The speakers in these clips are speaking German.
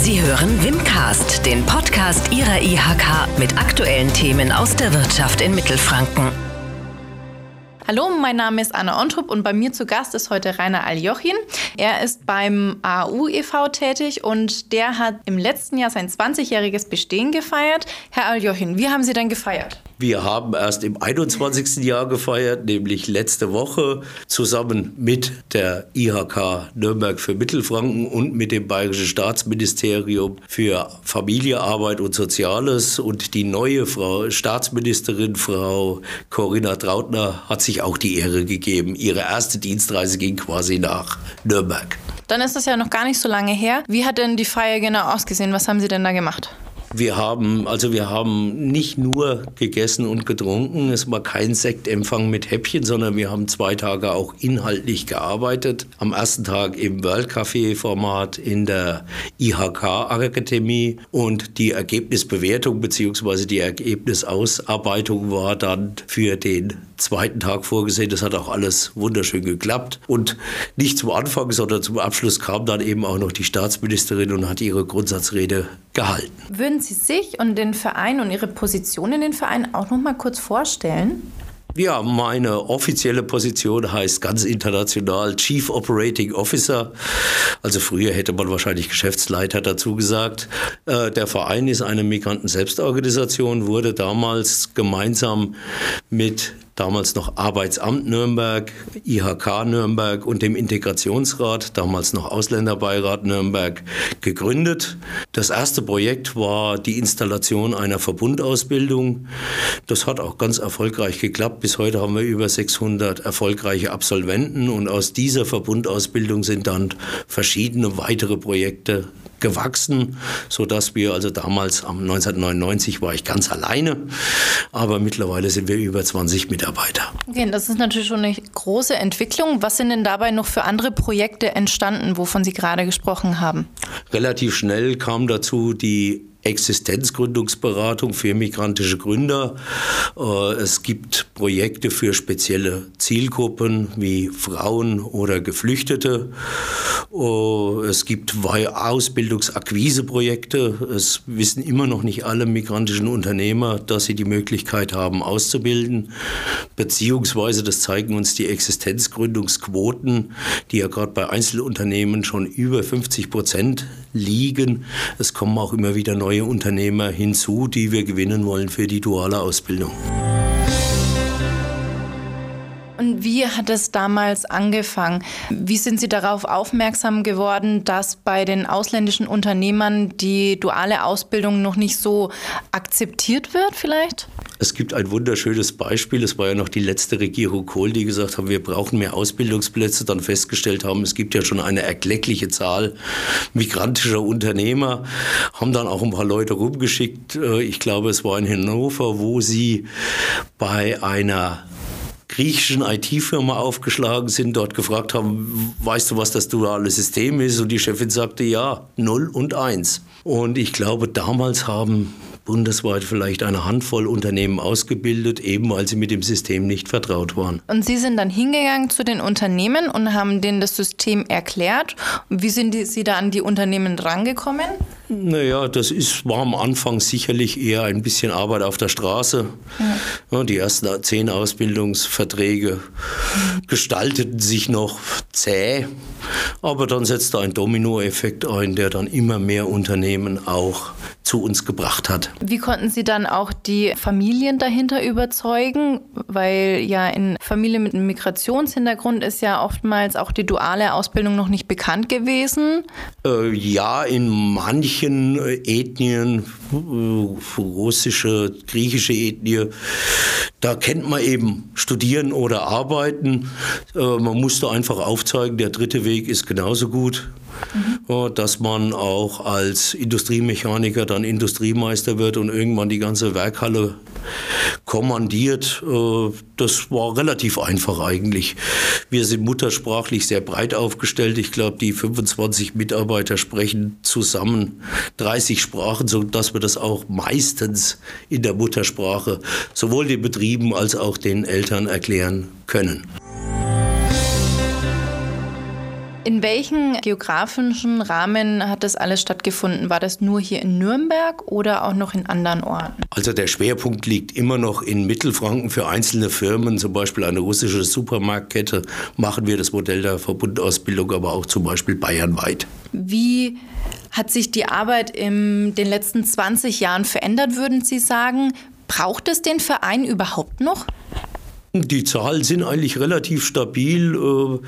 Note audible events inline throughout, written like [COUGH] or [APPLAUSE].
Sie hören Wimcast, den Podcast Ihrer IHK mit aktuellen Themen aus der Wirtschaft in Mittelfranken. Hallo, mein Name ist Anna Ontrup und bei mir zu Gast ist heute Rainer Aljochin. Er ist beim AU e.V. tätig und der hat im letzten Jahr sein 20-jähriges Bestehen gefeiert. Herr Aljochin, wie haben Sie denn gefeiert? Wir haben erst im 21. Jahr gefeiert, nämlich letzte Woche, zusammen mit der IHK Nürnberg für Mittelfranken und mit dem Bayerischen Staatsministerium für Familie, Arbeit und Soziales. Und die neue Frau Staatsministerin, Frau Corinna Trautner, hat sich auch die Ehre gegeben. Ihre erste Dienstreise ging quasi nach Nürnberg. Dann ist das ja noch gar nicht so lange her. Wie hat denn die Feier genau ausgesehen? Was haben Sie denn da gemacht? Wir haben, also wir haben nicht nur gegessen und getrunken. Es war kein Sektempfang mit Häppchen, sondern wir haben zwei Tage auch inhaltlich gearbeitet. Am ersten Tag im World Café Format in der IHK Akademie und die Ergebnisbewertung bzw. die Ergebnisausarbeitung war dann für den zweiten Tag vorgesehen. Das hat auch alles wunderschön geklappt. Und nicht zum Anfang, sondern zum Abschluss kam dann eben auch noch die Staatsministerin und hat ihre Grundsatzrede gehalten. Würden Sie sich und den Verein und Ihre Position in den Verein auch noch mal kurz vorstellen? Ja, meine offizielle Position heißt ganz international Chief Operating Officer. Also früher hätte man wahrscheinlich Geschäftsleiter dazu gesagt. Äh, der Verein ist eine Migranten-Selbstorganisation, wurde damals gemeinsam mit damals noch Arbeitsamt Nürnberg, IHK Nürnberg und dem Integrationsrat, damals noch Ausländerbeirat Nürnberg, gegründet. Das erste Projekt war die Installation einer Verbundausbildung. Das hat auch ganz erfolgreich geklappt. Bis heute haben wir über 600 erfolgreiche Absolventen und aus dieser Verbundausbildung sind dann verschiedene weitere Projekte gewachsen, so dass wir also damals am 1999 war ich ganz alleine, aber mittlerweile sind wir über 20 Mitarbeiter. Okay, das ist natürlich schon eine große Entwicklung. Was sind denn dabei noch für andere Projekte entstanden, wovon Sie gerade gesprochen haben? Relativ schnell kam dazu die Existenzgründungsberatung für migrantische Gründer. Äh, es gibt Projekte für spezielle Zielgruppen wie Frauen oder Geflüchtete. Äh, es gibt Ausbildungsakquiseprojekte. Es wissen immer noch nicht alle migrantischen Unternehmer, dass sie die Möglichkeit haben, auszubilden. Beziehungsweise, das zeigen uns die Existenzgründungsquoten, die ja gerade bei Einzelunternehmen schon über 50 Prozent liegen. Es kommen auch immer wieder neue Unternehmer hinzu, die wir gewinnen wollen für die duale Ausbildung. Und wie hat es damals angefangen? Wie sind Sie darauf aufmerksam geworden, dass bei den ausländischen Unternehmern die duale Ausbildung noch nicht so akzeptiert wird vielleicht? Es gibt ein wunderschönes Beispiel. Es war ja noch die letzte Regierung Kohl, die gesagt haben, wir brauchen mehr Ausbildungsplätze, dann festgestellt haben, es gibt ja schon eine erkleckliche Zahl migrantischer Unternehmer, haben dann auch ein paar Leute rumgeschickt. Äh, ich glaube, es war in Hannover, wo sie bei einer griechischen IT-Firma aufgeschlagen sind, dort gefragt haben, weißt du, was das duale System ist? Und die Chefin sagte, ja, 0 und 1. Und ich glaube, damals haben bundesweit vielleicht eine Handvoll Unternehmen ausgebildet, eben weil sie mit dem System nicht vertraut waren. Und Sie sind dann hingegangen zu den Unternehmen und haben denen das System erklärt. Wie sind die, Sie da an die Unternehmen rangekommen? Naja, das ist, war am Anfang sicherlich eher ein bisschen Arbeit auf der Straße. Ja. die ersten zehn Ausbildungsverträge gestalteten sich noch zäh, aber dann setzte ein Dominoeffekt ein, der dann immer mehr Unternehmen auch zu uns gebracht hat. Wie konnten Sie dann auch die Familien dahinter überzeugen? Weil ja in Familien mit einem Migrationshintergrund ist ja oftmals auch die duale Ausbildung noch nicht bekannt gewesen. Äh, ja, in manchen äh, Ethnien, äh, russische, griechische Ethnie, da kennt man eben studieren oder arbeiten. Äh, man musste einfach aufzeigen, der dritte Weg ist genauso gut mhm. dass man auch als Industriemechaniker dann Industriemeister wird und irgendwann die ganze Werkhalle kommandiert. Äh, das war relativ einfach eigentlich. Wir sind muttersprachlich sehr breit aufgestellt. Ich glaube, die 25 Mitarbeiter sprechen zusammen 30 Sprachen, sodass wir das auch meistens in der Muttersprache sowohl den Betrieben als auch den Eltern erklären können. In welchem geografischen Rahmen hat das alles stattgefunden? War das nur hier in Nürnberg oder auch noch in anderen Orten? Also der Schwerpunkt liegt immer noch in Mittelfranken für einzelne Firmen, zum Beispiel eine russische Supermarktkette, machen wir das Modell der Verbundausbildung, aber auch zum Beispiel bayernweit. Wie hat sich die Arbeit in den letzten 20 Jahren verändert, würden Sie sagen? Braucht es den Verein überhaupt noch? Die Zahlen sind eigentlich relativ stabil. Äh,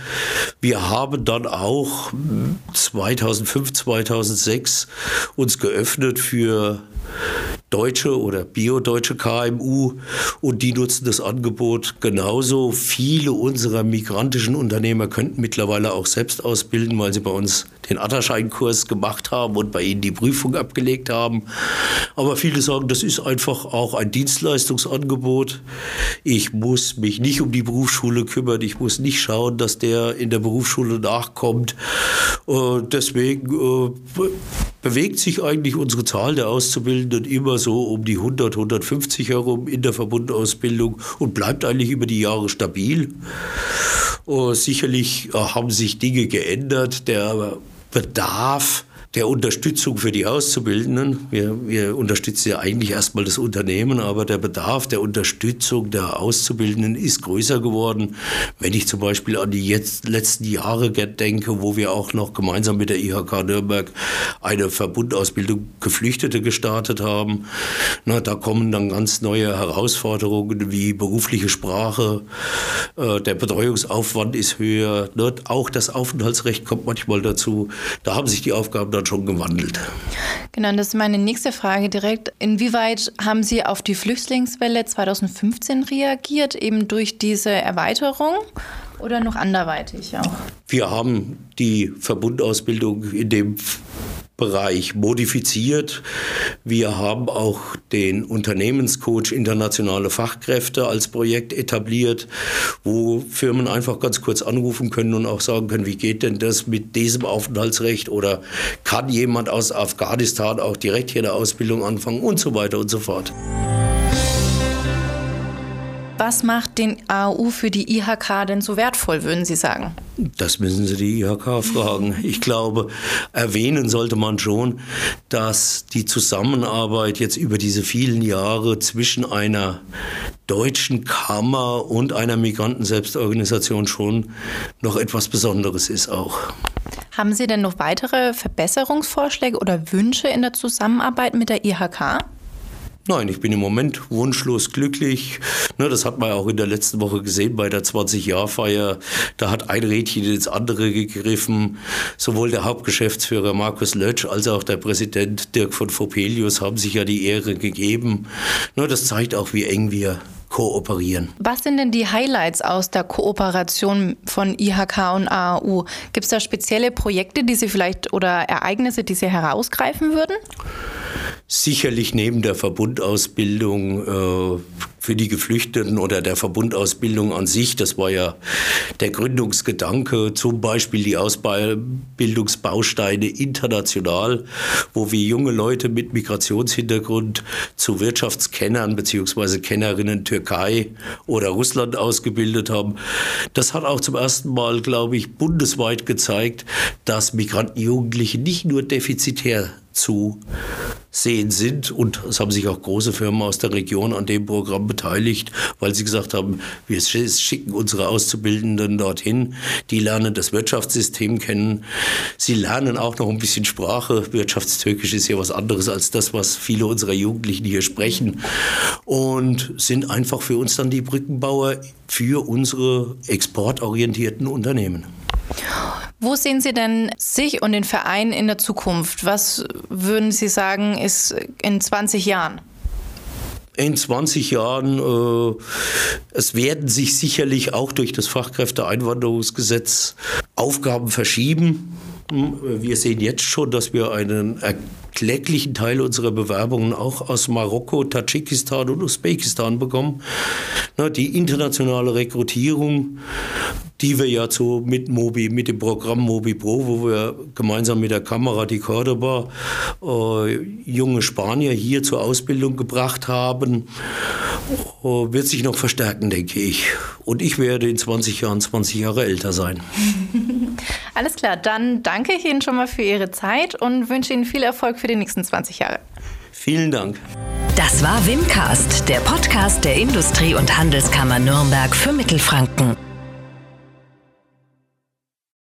wir haben dann auch 2005, 2006 uns geöffnet für deutsche oder biodeutsche KMU und die nutzen das Angebot genauso. Viele unserer migrantischen Unternehmer könnten mittlerweile auch selbst ausbilden, weil sie bei uns den Atterscheinkurs gemacht haben und bei ihnen die Prüfung abgelegt haben. Aber viele sagen, das ist einfach auch ein Dienstleistungsangebot. Ich muss mich nicht um die Berufsschule kümmern. Ich muss nicht schauen, dass der in der Berufsschule nachkommt. Äh, deswegen äh, bewegt sich eigentlich unsere Zahl der Auszubildenden immer so um die 100, 150 herum in der Verbundausbildung und bleibt eigentlich über die Jahre stabil. Uh, sicherlich uh, haben sich Dinge geändert. Der Bedarf der Unterstützung für die Auszubildenden. Wir, wir unterstützen ja eigentlich erstmal das Unternehmen, aber der Bedarf der Unterstützung der Auszubildenden ist größer geworden. Wenn ich zum Beispiel an die jetzt, letzten Jahre denke, wo wir auch noch gemeinsam mit der IHK Nürnberg eine Verbundausbildung Geflüchtete gestartet haben, na, da kommen dann ganz neue Herausforderungen wie berufliche Sprache, äh, der Betreuungsaufwand ist höher, ne? auch das Aufenthaltsrecht kommt manchmal dazu. Da haben sich die Aufgaben dann dann schon gewandelt. Genau, das ist meine nächste Frage direkt. Inwieweit haben Sie auf die Flüchtlingswelle 2015 reagiert, eben durch diese Erweiterung? Oder noch anderweitig auch? Wir haben die Verbundausbildung in dem Bereich modifiziert. Wir haben auch den Unternehmenscoach Internationale Fachkräfte als Projekt etabliert, wo Firmen einfach ganz kurz anrufen können und auch sagen können, wie geht denn das mit diesem Aufenthaltsrecht oder kann jemand aus Afghanistan auch direkt hier eine Ausbildung anfangen und so weiter und so fort. Was macht den AU für die IHK denn so wertvoll, würden Sie sagen? Das müssen Sie die IHK fragen. Ich glaube, erwähnen sollte man schon, dass die Zusammenarbeit jetzt über diese vielen Jahre zwischen einer deutschen Kammer und einer Migrantenselbstorganisation schon noch etwas Besonderes ist auch. Haben Sie denn noch weitere Verbesserungsvorschläge oder Wünsche in der Zusammenarbeit mit der IHK? Nein, ich bin im Moment wunschlos glücklich. Ne, das hat man auch in der letzten Woche gesehen bei der 20-Jahr-Feier. Da hat ein Rädchen ins andere gegriffen. Sowohl der Hauptgeschäftsführer Markus Lötsch als auch der Präsident Dirk von Fopelius haben sich ja die Ehre gegeben. Ne, das zeigt auch, wie eng wir kooperieren. Was sind denn die Highlights aus der Kooperation von IHK und AAU? Gibt es da spezielle Projekte, die Sie vielleicht oder Ereignisse, die Sie herausgreifen würden? Sicherlich neben der Verbundausbildung äh, für die Geflüchteten oder der Verbundausbildung an sich, das war ja der Gründungsgedanke, zum Beispiel die Ausbildungsbausteine international, wo wir junge Leute mit Migrationshintergrund zu Wirtschaftskennern bzw. Kennerinnen Türkei oder Russland ausgebildet haben. Das hat auch zum ersten Mal, glaube ich, bundesweit gezeigt, dass Migrantenjugendliche nicht nur defizitär zu sehen sind. Und es haben sich auch große Firmen aus der Region an dem Programm beteiligt, weil sie gesagt haben, wir schicken unsere Auszubildenden dorthin. Die lernen das Wirtschaftssystem kennen. Sie lernen auch noch ein bisschen Sprache. Wirtschaftstürkisch ist ja was anderes als das, was viele unserer Jugendlichen hier sprechen. Und sind einfach für uns dann die Brückenbauer für unsere exportorientierten Unternehmen. Wo sehen Sie denn sich und den Verein in der Zukunft? Was würden Sie sagen, ist in 20 Jahren? in 20 Jahren, äh, es werden sich sicherlich auch durch das Fachkräfteeinwanderungsgesetz Aufgaben verschieben. Wir sehen jetzt schon, dass wir einen erklecklichen Teil unserer Bewerbungen auch aus Marokko, Tadschikistan und Usbekistan bekommen. Die internationale Rekrutierung, die wir ja so mit Mobi, mit dem Programm Mobi Pro, wo wir gemeinsam mit der Kamera die Cordoba äh, junge Spanier hier zur Ausbildung gebracht haben, äh, wird sich noch verstärken, denke ich. Und ich werde in 20 Jahren 20 Jahre älter sein. [LAUGHS] Alles klar, dann danke ich Ihnen schon mal für Ihre Zeit und wünsche Ihnen viel Erfolg für die nächsten 20 Jahre. Vielen Dank. Das war Wimcast, der Podcast der Industrie- und Handelskammer Nürnberg für Mittelfranken.